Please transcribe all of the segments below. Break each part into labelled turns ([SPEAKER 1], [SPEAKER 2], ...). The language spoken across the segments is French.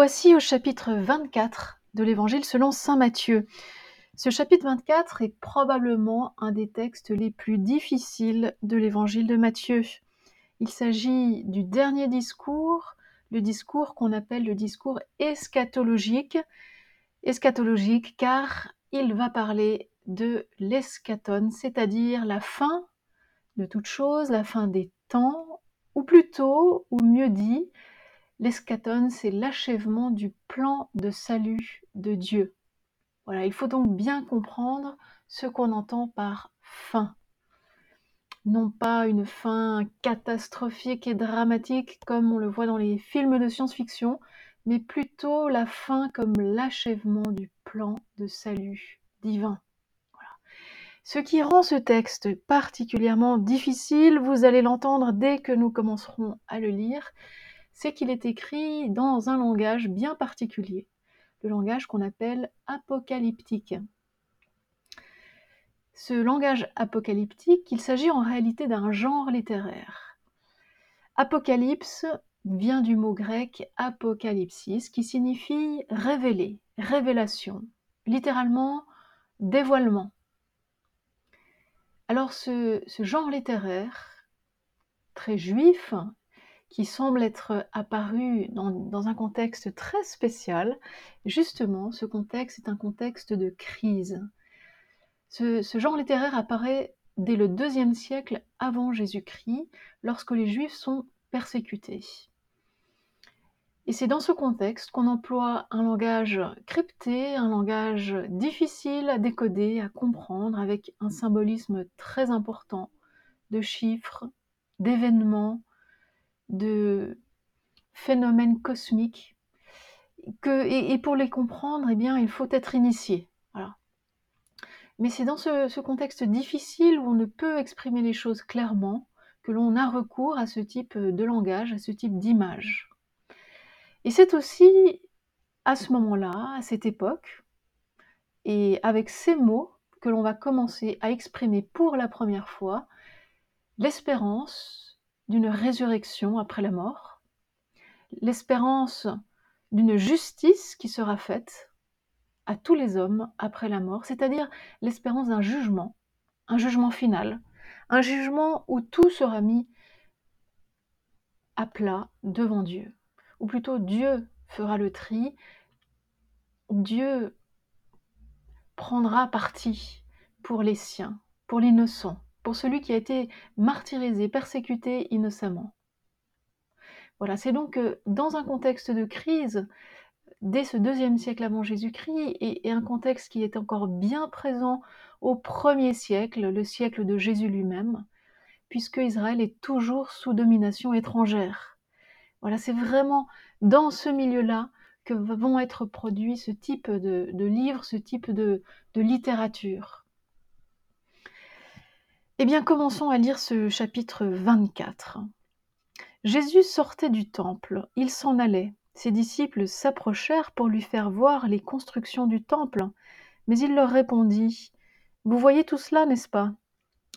[SPEAKER 1] Voici au chapitre 24 de l'Évangile selon Saint Matthieu. Ce chapitre 24 est probablement un des textes les plus difficiles de l'Évangile de Matthieu. Il s'agit du dernier discours, le discours qu'on appelle le discours eschatologique. Eschatologique car il va parler de l'eschaton, c'est-à-dire la fin de toute chose, la fin des temps, ou plutôt, ou mieux dit, L'eschaton, c'est l'achèvement du plan de salut de Dieu. Voilà, il faut donc bien comprendre ce qu'on entend par fin. Non pas une fin catastrophique et dramatique comme on le voit dans les films de science-fiction, mais plutôt la fin comme l'achèvement du plan de salut divin. Ce qui rend ce texte particulièrement difficile, vous allez l'entendre dès que nous commencerons à le lire, c'est qu'il est écrit dans un langage bien particulier, le langage qu'on appelle apocalyptique. Ce langage apocalyptique, il s'agit en réalité d'un genre littéraire. Apocalypse vient du mot grec apocalypsis qui signifie révéler, révélation, littéralement dévoilement. Alors ce, ce genre littéraire, très juif, qui semble être apparu dans, un contexte très spécial. Justement, ce contexte est un contexte de crise. Ce, genre littéraire apparaît dès le deuxième siècle avant Jésus-Christ, lorsque les Juifs sont persécutés. Et c'est dans ce contexte qu'on emploie un langage crypté, un langage difficile à décoder, à comprendre, avec un symbolisme très important de chiffres, d'événements, de phénomènes cosmiques que, et, pour les comprendre, eh bien, il faut être initié. Mais c'est dans ce, contexte difficile où on ne peut exprimer les choses clairement que l'on a recours à ce type de langage, à ce type d'image. Et c'est aussi à ce moment-là, à cette époque, et avec ces mots que l'on va commencer à exprimer pour la première fois l'espérance d'une résurrection après la mort, l'espérance d'une justice qui sera faite à tous les hommes après la mort, c'est-à-dire l'espérance d'un jugement, un jugement final, un jugement où tout sera mis à plat devant Dieu, ou plutôt Dieu fera le tri, Dieu prendra parti pour les siens, pour l'innocent, pour celui qui a été martyrisé, persécuté innocemment. Voilà, c'est donc euh, dans un contexte de crise, dès ce deuxième siècle avant Jésus-Christ, et, un contexte qui est encore bien présent au premier siècle, le siècle de Jésus lui-même, puisque Israël est toujours sous domination étrangère. Voilà, c'est vraiment dans ce milieu-là que vont être produits ce type de, livres, ce type de littérature. Eh bien, commençons à lire ce chapitre 24. Jésus sortait du temple, il s'en allait. Ses disciples s'approchèrent pour lui faire voir les constructions du temple, mais il leur répondit Vous voyez tout cela, n'est-ce pas?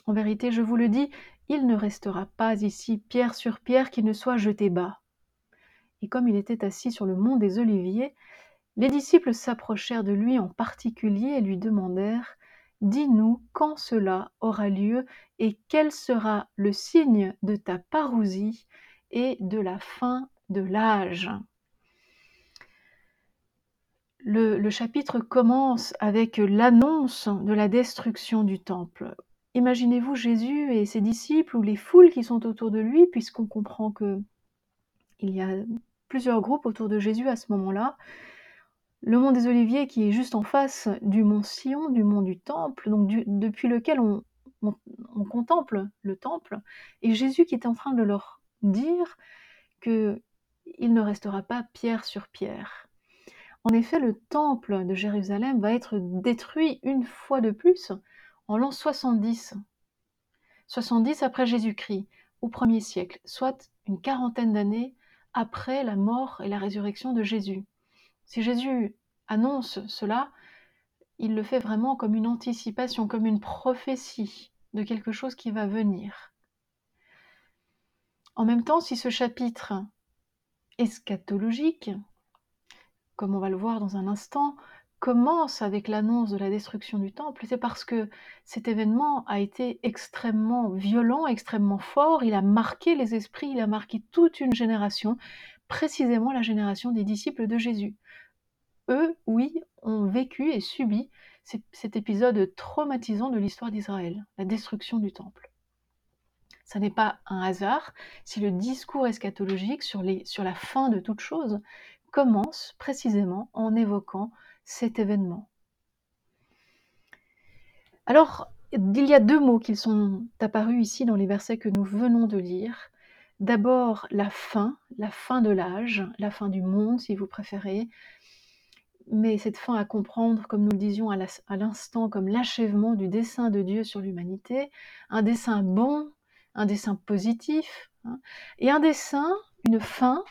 [SPEAKER 1] En vérité, je vous le dis, il ne restera pas ici pierre sur pierre qui ne soit jeté bas. Et comme il était assis sur le mont des Oliviers, les disciples s'approchèrent de lui en particulier et lui demandèrent Dis-nous quand cela aura lieu et quel sera le signe de ta parousie et de la fin de l'âge. Le, chapitre commence avec l'annonce de la destruction du temple. Imaginez-vous Jésus et ses disciples ou les foules qui sont autour de lui, puisqu'on comprend que il y a plusieurs groupes autour de Jésus à ce moment-là. Le mont des Oliviers qui est juste en face du mont Sion, du mont du Temple, donc depuis lequel on, contemple le Temple, et Jésus qui est en train de leur dire que il ne restera pas pierre sur pierre. En effet, le temple de Jérusalem va être détruit une fois de plus en l'an 70. 70 après Jésus-Christ, au premier siècle, soit une quarantaine d'années après la mort et la résurrection de Jésus. Si Jésus annonce cela, il le fait vraiment comme une anticipation, comme une prophétie de quelque chose qui va venir. En même temps, si ce chapitre eschatologique comme on va le voir dans un instant, commence avec l'annonce de la destruction du temple, c'est parce que cet événement a été extrêmement violent, extrêmement fort, il a marqué les esprits, il a marqué toute une génération, précisément la génération des disciples de Jésus. Eux, oui, ont vécu et subi cet épisode traumatisant de l'histoire d'Israël, la destruction du temple. Ce n'est pas un hasard si le discours eschatologique sur, sur la fin de toute chose commence précisément en évoquant cet événement. Alors, il y a deux mots qui sont apparus ici dans les versets que nous venons de lire. D'abord, la fin, la fin de l'âge, la fin du monde, si vous préférez, mais cette fin à comprendre, comme nous le disions à l'instant, comme l'achèvement du dessein de Dieu sur l'humanité, un dessein bon, un dessein positif, hein, et un dessein, une fin,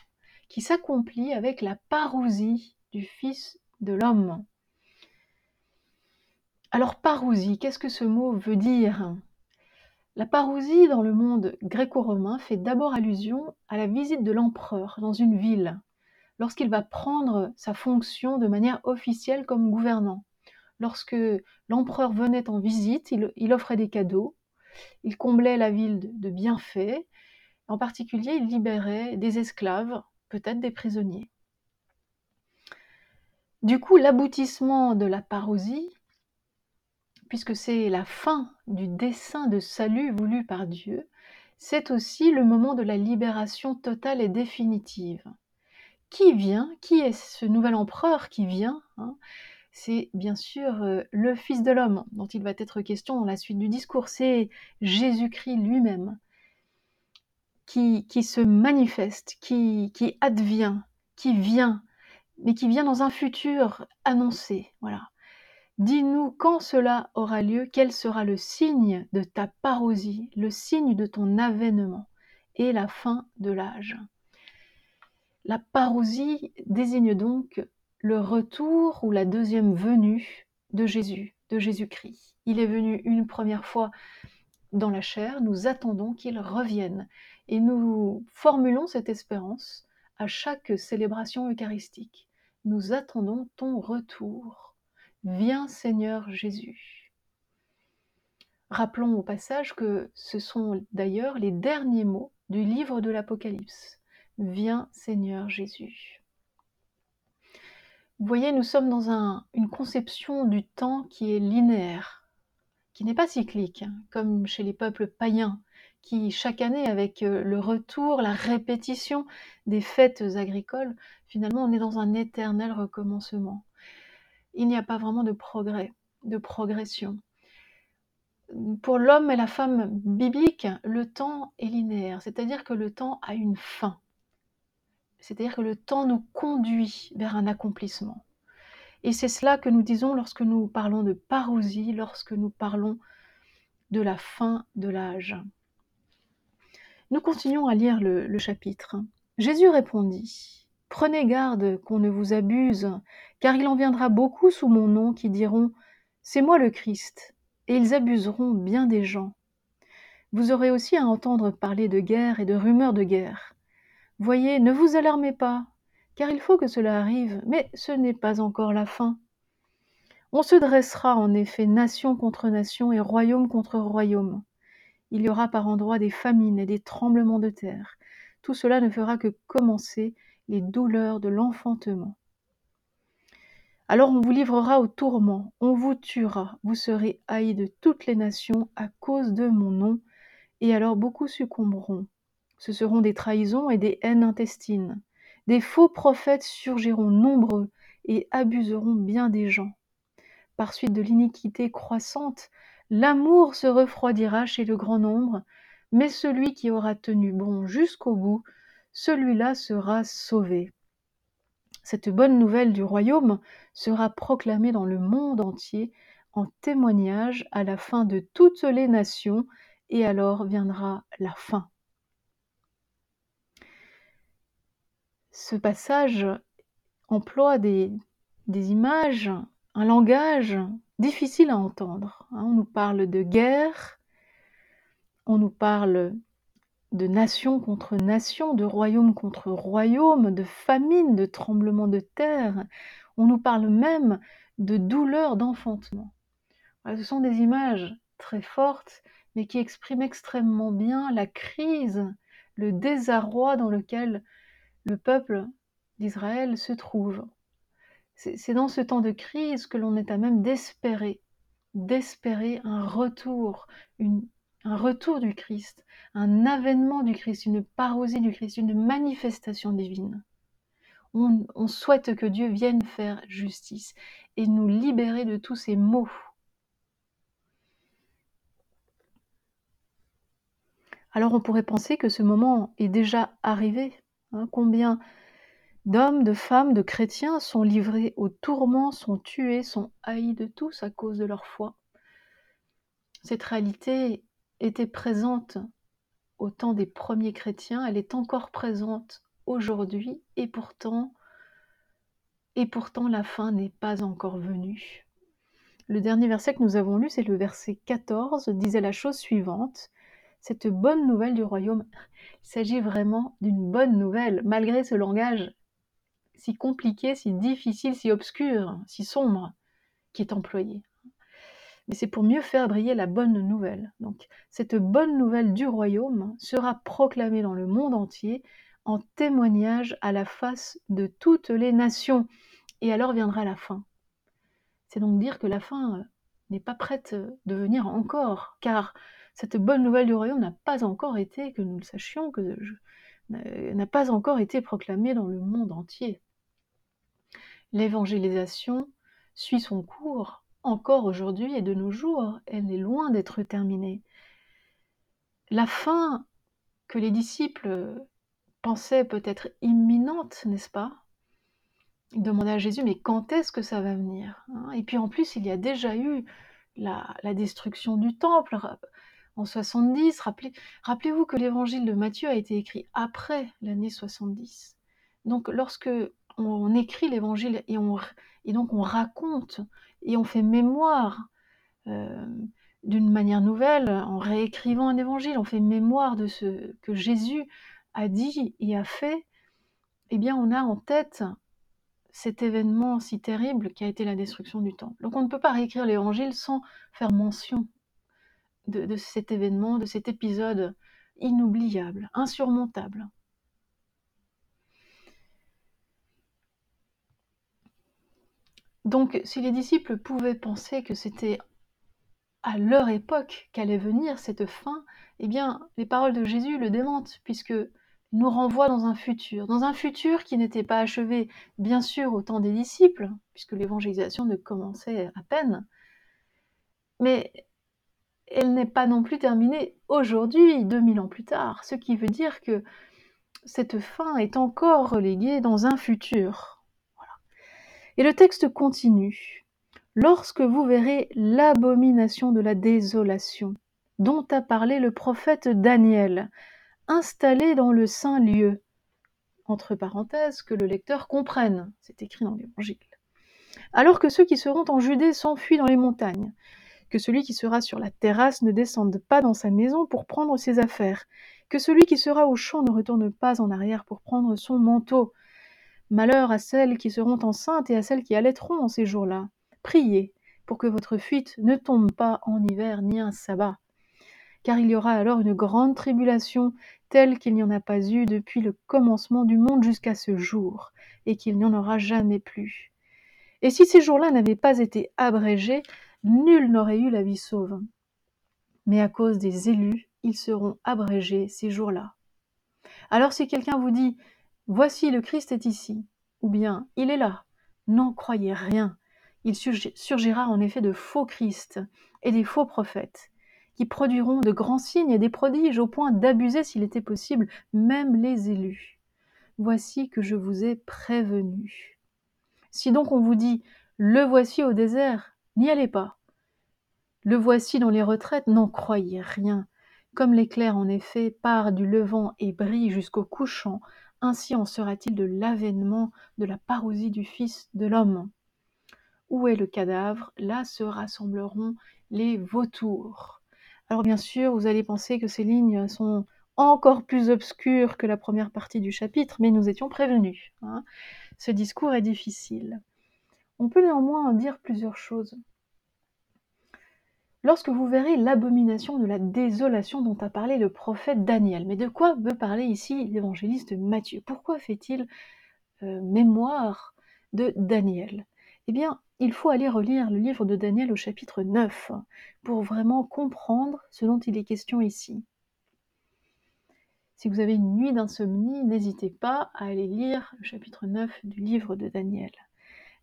[SPEAKER 1] qui s'accomplit avec la parousie du Fils de l'homme. Alors parousie, qu'est-ce que ce mot veut dire? La parousie dans le monde gréco-romain fait d'abord allusion à la visite de l'empereur dans une ville, lorsqu'il va prendre sa fonction de manière officielle comme gouvernant. Lorsque l'empereur venait en visite, il, offrait des cadeaux, il comblait la ville de bienfaits, en particulier il libérait des esclaves, peut-être des prisonniers. Du coup, l'aboutissement de la parousie, puisque c'est la fin du dessein de salut voulu par Dieu, c'est aussi le moment de la libération totale et définitive. Qui vient Qui est ce nouvel empereur qui vient hein C'est bien sûr euh, le Fils de l'homme dont il va être question dans la suite du discours. C'est Jésus-Christ lui-même qui, qui, se manifeste, qui, qui advient, qui vient mais qui vient dans un futur annoncé. Voilà. Dis-nous quand cela aura lieu, quel sera le signe de ta parousie, le signe de ton avènement et la fin de l'âge. La parousie désigne donc le retour ou la deuxième venue de Jésus, de Jésus-Christ. Il est venu une première fois dans la chair, nous attendons qu'il revienne et nous formulons cette espérance à chaque célébration eucharistique nous attendons ton retour. Viens Seigneur Jésus. Rappelons au passage que ce sont d'ailleurs les derniers mots du livre de l'Apocalypse. Viens Seigneur Jésus. Vous voyez, nous sommes dans une conception du temps qui est linéaire, qui n'est pas cyclique, hein, comme chez les peuples païens, qui chaque année, avec euh, le retour, la répétition des fêtes agricoles, finalement on est dans un éternel recommencement. Il n'y a pas vraiment de progrès, de progression. Pour l'homme et la femme biblique, le temps est linéaire, c'est-à-dire que le temps a une fin. C'est-à-dire que le temps nous conduit vers un accomplissement. Et c'est cela que nous disons lorsque nous parlons de parousie, lorsque nous parlons de la fin de l'âge. Nous continuons à lire le, chapitre. Jésus répondit, Prenez garde qu'on ne vous abuse, car il en viendra beaucoup sous mon nom qui diront, C'est moi le Christ, et ils abuseront bien des gens. Vous aurez aussi à entendre parler de guerre et de rumeurs de guerre. Voyez, ne vous alarmez pas, car il faut que cela arrive, mais ce n'est pas encore la fin. On se dressera en effet nation contre nation et royaume contre royaume. Il y aura par endroits des famines et des tremblements de terre. Tout cela ne fera que commencer les douleurs de l'enfantement. Alors on vous livrera au tourment, on vous tuera, vous serez haïs de toutes les nations à cause de mon nom, et alors beaucoup succomberont. Ce seront des trahisons et des haines intestines. Des faux prophètes surgiront nombreux et abuseront bien des gens. Par suite de l'iniquité croissante, L'amour se refroidira chez le grand nombre, mais celui qui aura tenu bon jusqu'au bout, celui-là sera sauvé. Cette bonne nouvelle du royaume sera proclamée dans le monde entier en témoignage à la fin de toutes les nations, et alors viendra la fin. Ce passage emploie des, images, un langage difficile à entendre. Hein. On nous parle de guerre, on nous parle de nation contre nation, de royaume contre royaume, de famine, de tremblement de terre. On nous parle même de douleur d'enfantement. ce sont des images très fortes, mais qui expriment extrêmement bien la crise, le désarroi dans lequel le peuple d'Israël se trouve. C'est dans ce temps de crise que l'on est à même d'espérer, d'espérer un retour, un retour du Christ, un avènement du Christ, une parousie du Christ, une manifestation divine. On, on, souhaite que Dieu vienne faire justice et nous libérer de tous ces maux. Alors on pourrait penser que ce moment est déjà arrivé. Hein, combien d'hommes, de femmes, de chrétiens sont livrés aux tourments, sont tués, sont haïs de tous à cause de leur foi. Cette réalité était présente au temps des premiers chrétiens, elle est encore présente aujourd'hui et pourtant et pourtant la fin n'est pas encore venue. Le dernier verset que nous avons lu, c'est le verset 14, disait la chose suivante cette bonne nouvelle du royaume. Il s'agit vraiment d'une bonne nouvelle, malgré ce langage si compliqué, si difficile, si obscur, si sombre qui est employé. Mais c'est pour mieux faire briller la bonne nouvelle. Donc cette bonne nouvelle du royaume sera proclamée dans le monde entier en témoignage à la face de toutes les nations. Et alors viendra la fin. C'est donc dire que la fin n'est pas prête de venir encore, car cette bonne nouvelle du royaume n'a pas encore été, que nous le sachions, que n'a pas encore été proclamée dans le monde entier. L'évangélisation suit son cours encore aujourd'hui et de nos jours, elle est loin d'être terminée. La fin que les disciples pensaient peut-être imminente, n'est-ce pas? Ils demandaient à Jésus, mais quand est-ce que ça va venir? Et puis en plus, il y a déjà eu la destruction du temple en 70. Rappelez, rappelez-vous que l'évangile de Matthieu a été écrit après l'année 70. Donc lorsque on écrit l'évangile et donc on raconte et on fait mémoire euh, d'une manière nouvelle, en réécrivant un évangile, on fait mémoire de ce que Jésus a dit et a fait, eh bien on a en tête cet événement si terrible qui a été la destruction du temple. Donc on ne peut pas réécrire l'évangile sans faire mention de, cet événement, de cet épisode inoubliable, insurmontable. Donc, si les disciples pouvaient penser que c'était à leur époque qu'allait venir cette fin, eh bien, les paroles de Jésus le démentent, puisque nous renvoient dans un futur, dans un futur qui n'était pas achevé, bien sûr, au temps des disciples, puisque l'évangélisation ne commençait à peine, mais elle n'est pas non plus terminée aujourd'hui, 2000 ans plus tard, ce qui veut dire que cette fin est encore reléguée dans un futur. Et le texte continue. Lorsque vous verrez l'abomination de la désolation, dont a parlé le prophète Daniel, installé dans le saint lieu, entre parenthèses, que le lecteur comprenne, c'est écrit dans l'Évangile. Alors que ceux qui seront en Judée s'enfuient dans les montagnes, que celui qui sera sur la terrasse ne descende pas dans sa maison pour prendre ses affaires, que celui qui sera au champ ne retourne pas en arrière pour prendre son manteau. Malheur à celles qui seront enceintes et à celles qui allaiteront en ces jours-là. Priez pour que votre fuite ne tombe pas en hiver ni un sabbat. Car il y aura alors une grande tribulation telle qu'il n'y en a pas eu depuis le commencement du monde jusqu'à ce jour, et qu'il n'y en aura jamais plus. Et si ces jours-là n'avaient pas été abrégés, nul n'aurait eu la vie sauve. Mais à cause des élus, ils seront abrégés ces jours-là. Alors si quelqu'un vous dit Voici le Christ est ici, ou bien Il est là, n'en croyez rien. Il surgira en effet de faux Christ et des faux prophètes, qui produiront de grands signes et des prodiges au point d'abuser, s'il était possible, même les élus. Voici que je vous ai prévenu. Si donc on vous dit Le voici au désert, N'y allez pas. Le voici dans les retraites, n'en croyez rien. Comme l'éclair en effet part du levant et brille jusqu'au couchant, ainsi en sera-t-il de l'avènement de la parousie du Fils de l'homme. Où est le cadavre? Là se rassembleront les vautours. Alors bien sûr, vous allez penser que ces lignes sont encore plus obscur que la première partie du chapitre, mais nous étions prévenus. Hein. Ce discours est difficile. On peut néanmoins en dire plusieurs choses. Lorsque vous verrez l'abomination de la désolation dont a parlé le prophète Daniel, mais de quoi veut parler ici l'évangéliste Matthieu? Pourquoi fait-il euh, mémoire de Daniel? Eh bien, il faut aller relire le livre de Daniel au chapitre 9 pour vraiment comprendre ce dont il est question ici. Si vous avez une nuit d'insomnie, n'hésitez pas à aller lire le chapitre 9 du livre de Daniel.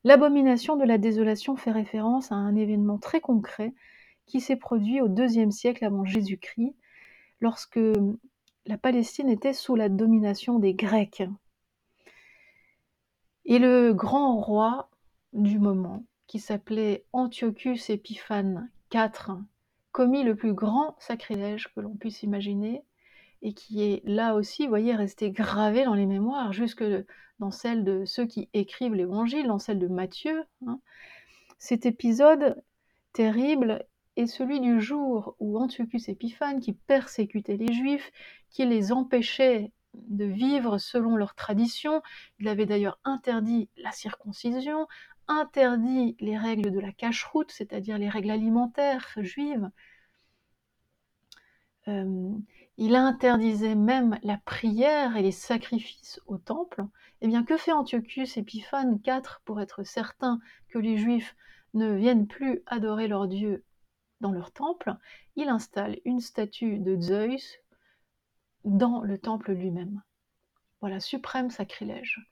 [SPEAKER 1] L'abomination de la désolation fait référence à un événement très concret qui s'est produit au deuxième siècle avant Jésus-Christ, lorsque la Palestine était sous la domination des Grecs. Et le grand roi du moment, qui s'appelait Antiochus Épiphane IV, commis le plus grand sacrilège que l'on puisse imaginer, et qui est là aussi, vous voyez, resté gravé dans les mémoires, jusque dans celle de ceux qui écrivent l'évangile, dans celle de Matthieu. Hein. Cet épisode terrible est celui du jour où Antiochus Épiphane, qui persécutait les Juifs, qui les empêchait de vivre selon leurs traditions, il avait d'ailleurs interdit la circoncision, interdit les règles de la cache-route, c'est-à-dire les règles alimentaires juives, euh, il interdisait même la prière et les sacrifices au temple, eh bien que fait Antiochus Épiphane IV pour être certain que les Juifs ne viennent plus adorer leur Dieu dans leur temple? Il installe une statue de Zeus dans le temple lui-même. Voilà, suprême sacrilège.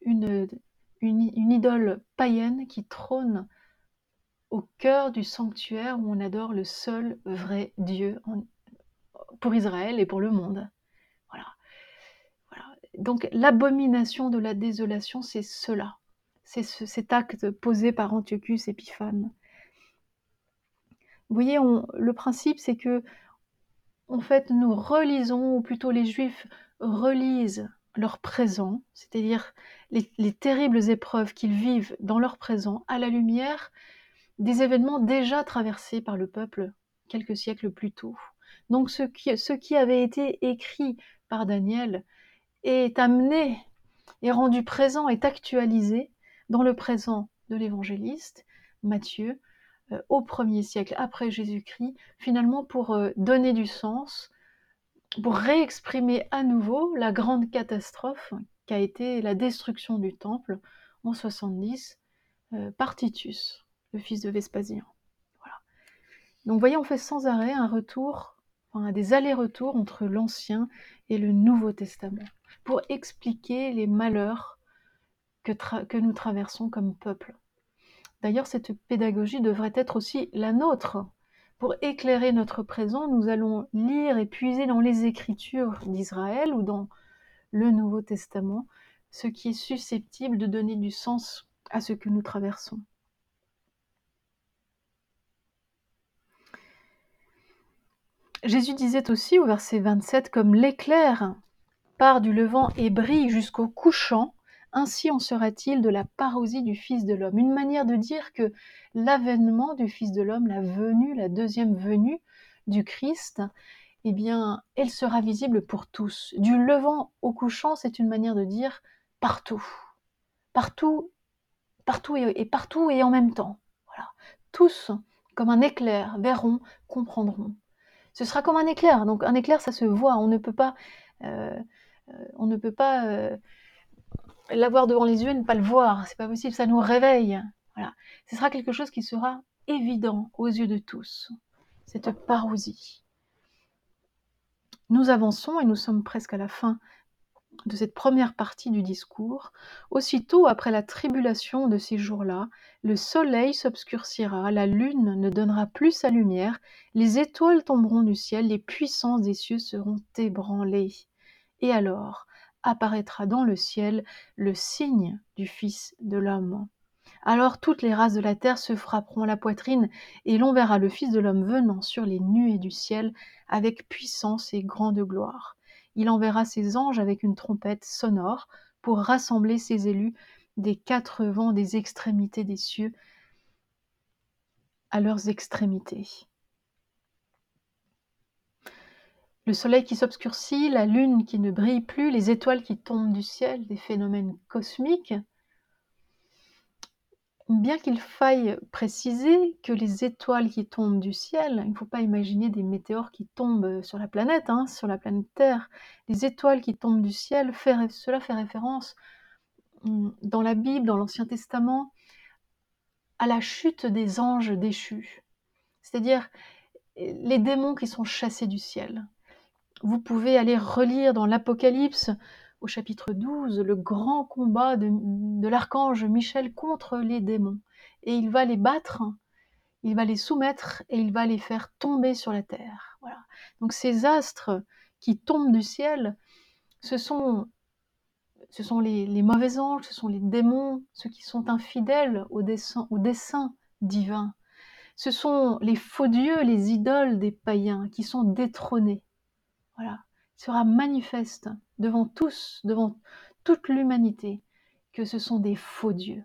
[SPEAKER 1] Une, idole païenne qui trône au cœur du sanctuaire où on adore le seul vrai Dieu pour Israël et pour le monde. Voilà. Donc l'abomination de la désolation, c'est cela. C'est cet acte posé par Antiochus Épiphane. Vous voyez, le principe, c'est que, en fait, nous relisons, ou plutôt les Juifs relisent leur présent, c'est-à-dire les, les, terribles épreuves qu'ils vivent dans leur présent, à la lumière des événements déjà traversés par le peuple quelques siècles plus tôt. Donc ce qui, avait été écrit par Daniel est amené, est rendu présent, est actualisé dans le présent de l'évangéliste Matthieu euh, au premier siècle après Jésus-Christ, finalement pour euh, donner du sens, pour réexprimer à nouveau la grande catastrophe qu'a été la destruction du temple en 70 euh, par Titus, le fils de Vespasien. Voilà. Donc vous voyez, on fait sans arrêt un retour des allers-retours entre l'Ancien et le Nouveau Testament pour expliquer les malheurs que, nous traversons comme peuple. D'ailleurs, cette pédagogie devrait être aussi la nôtre. Pour éclairer notre présent, nous allons lire et puiser dans les Écritures d'Israël ou dans le Nouveau Testament ce qui est susceptible de donner du sens à ce que nous traversons. Jésus disait aussi au verset 27, comme l'éclair part du levant et brille jusqu'au couchant, ainsi en sera-t-il de la parousie du Fils de l'homme. Une manière de dire que l'avènement du Fils de l'homme, la venue, la deuxième venue du Christ, eh bien, elle sera visible pour tous. Du levant au couchant, c'est une manière de dire partout. Partout, partout et, et partout et en même temps. Voilà. Tous, comme un éclair, verront, comprendront ce sera comme un éclair. Donc un éclair, ça se voit. On ne peut pas, euh, euh, on ne peut pas euh, l'avoir devant les yeux et ne pas le voir. C'est pas possible. Ça nous réveille. Voilà. Ce sera quelque chose qui sera évident aux yeux de tous. Cette parousie. Nous avançons et nous sommes presque à la fin de cette première partie du discours, aussitôt après la tribulation de ces jours-là, le soleil s'obscurcira, la lune ne donnera plus sa lumière, les étoiles tomberont du ciel, les puissances des cieux seront ébranlées. Et alors apparaîtra dans le ciel le signe du Fils de l'homme. Alors toutes les races de la terre se frapperont la poitrine, et l'on verra le Fils de l'homme venant sur les nuées du ciel avec puissance et grande gloire il enverra ses anges avec une trompette sonore pour rassembler ses élus des quatre vents des extrémités des cieux à leurs extrémités. le soleil qui s'obscurcit, la lune qui ne brille plus, les étoiles qui tombent du ciel, des phénomènes cosmiques, bien qu'il faille préciser que les étoiles qui tombent du ciel, il ne faut pas imaginer des météores qui tombent sur la planète, hein, sur la planète Terre. Les étoiles qui tombent du ciel, cela fait référence hum, dans la Bible, dans l'Ancien Testament, à la chute des anges déchus. C'est-à-dire les démons qui sont chassés du ciel. Vous pouvez aller relire dans l'Apocalypse au chapitre 12 le grand combat de, l'archange Michel contre les démons. Et il va les battre, il va les soumettre et il va les faire tomber sur la terre. Voilà. Donc ces astres qui tombent du ciel, ce sont, ce sont les, mauvais anges, ce sont les démons, ceux qui sont infidèles au dessein, au dessein divin. Ce sont les faux dieux, les idoles des païens qui sont détrônés. Voilà sera manifeste devant tous, devant toute l'humanité, que ce sont des faux dieux,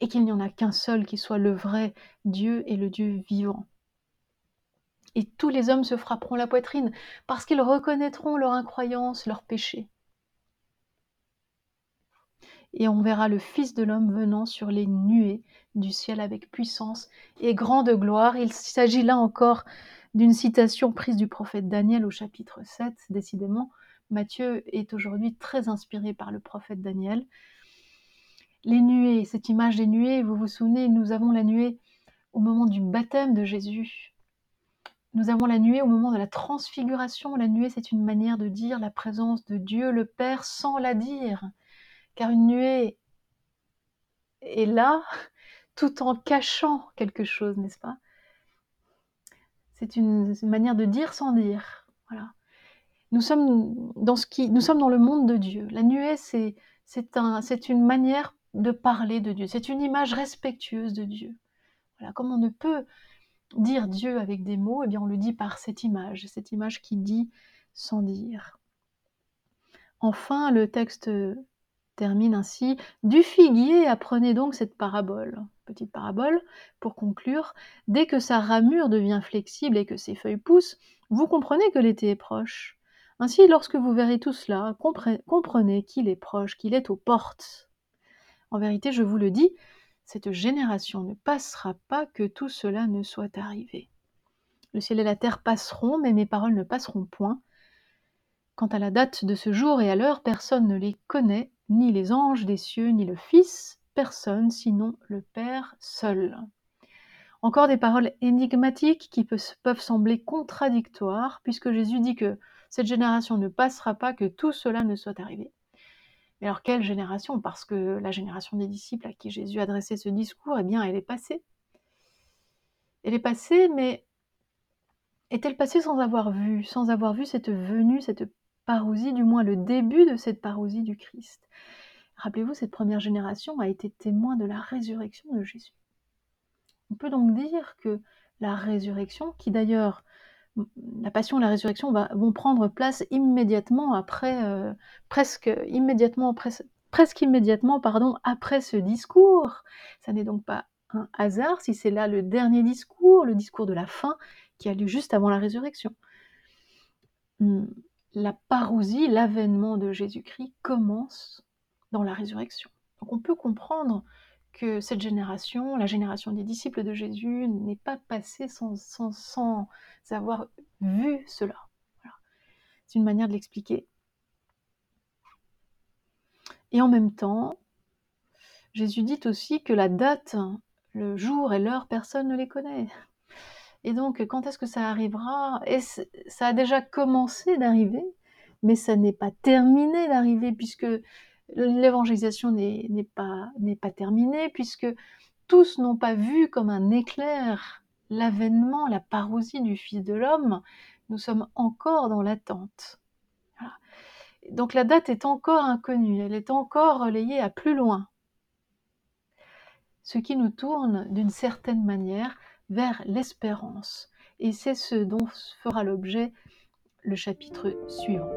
[SPEAKER 1] et qu'il n'y en a qu'un seul qui soit le vrai Dieu et le Dieu vivant. Et tous les hommes se frapperont la poitrine, parce qu'ils reconnaîtront leur incroyance, leur péché. Et on verra le Fils de l'homme venant sur les nuées du ciel avec puissance et grande gloire. Il s'agit là encore d'une citation prise du prophète Daniel au chapitre 7. Décidément, Matthieu est aujourd'hui très inspiré par le prophète Daniel. Les nuées, cette image des nuées, vous vous souvenez, nous avons la nuée au moment du baptême de Jésus. Nous avons la nuée au moment de la transfiguration. La nuée, c'est une manière de dire la présence de Dieu le Père sans la dire. Car une nuée est là tout en cachant quelque chose, n'est-ce pas? C'est une, manière de dire sans dire. Voilà. Nous sommes dans ce qui, nous sommes dans le monde de Dieu. La nuée, c'est c'est un, c'est une manière de parler de Dieu. C'est une image respectueuse de Dieu. Voilà, comme on ne peut dire Dieu avec des mots, eh bien on le dit par cette image, cette image qui dit sans dire. Enfin, le texte termine ainsi Du figuier, apprenez donc cette parabole. Petite parabole, pour conclure, dès que sa ramure devient flexible et que ses feuilles poussent, vous comprenez que l'été est proche. Ainsi, lorsque vous verrez tout cela, comprenez qu'il est proche, qu'il est aux portes. En vérité, je vous le dis, cette génération ne passera pas que tout cela ne soit arrivé. Le ciel et la terre passeront, mais mes paroles ne passeront point. Quant à la date de ce jour et à l'heure, personne ne les connaît, ni les anges des cieux, ni le Fils, personne sinon le Père seul. Encore des paroles énigmatiques qui peuvent sembler contradictoires, puisque Jésus dit que cette génération ne passera pas que tout cela ne soit arrivé. Mais alors quelle génération? Parce que la génération des disciples à qui Jésus adressait ce discours, eh bien, elle est passée. Elle est passée, mais est-elle passée sans avoir vu, sans avoir vu cette venue, cette parousie, du moins le début de cette parousie du Christ? Rappelez-vous, cette première génération a été témoin de la résurrection de Jésus. On peut donc dire que la résurrection, qui d'ailleurs, la passion et la résurrection vont prendre place immédiatement après, euh, presque immédiatement, presque immédiatement, pardon, après ce discours. Ça n'est donc pas un hasard si c'est là le dernier discours, le discours de la fin, qui a lieu juste avant la résurrection. Hmm, la parousie, l'avènement de Jésus-Christ commence dans la résurrection. Donc on peut comprendre que cette génération, la génération des disciples de Jésus, n'est pas passée sans, sans, avoir vu cela. C'est une manière de l'expliquer. Et en même temps, Jésus dit aussi que la date, le jour et l'heure, personne ne les connaît. Et donc, quand est-ce que ça arrivera? Et Ça a déjà commencé d'arriver, mais ça n'est pas terminé d'arriver, puisque l'évangélisation n'est pas, terminée, puisque tous n'ont pas vu comme un éclair l'avènement, la parousie du Fils de l'homme. Nous sommes encore dans l'attente. Donc la date est encore inconnue, elle est encore relayée à plus loin. Ce qui nous tourne d'une certaine manière vers l'espérance. Et c'est ce dont fera l'objet le chapitre suivant.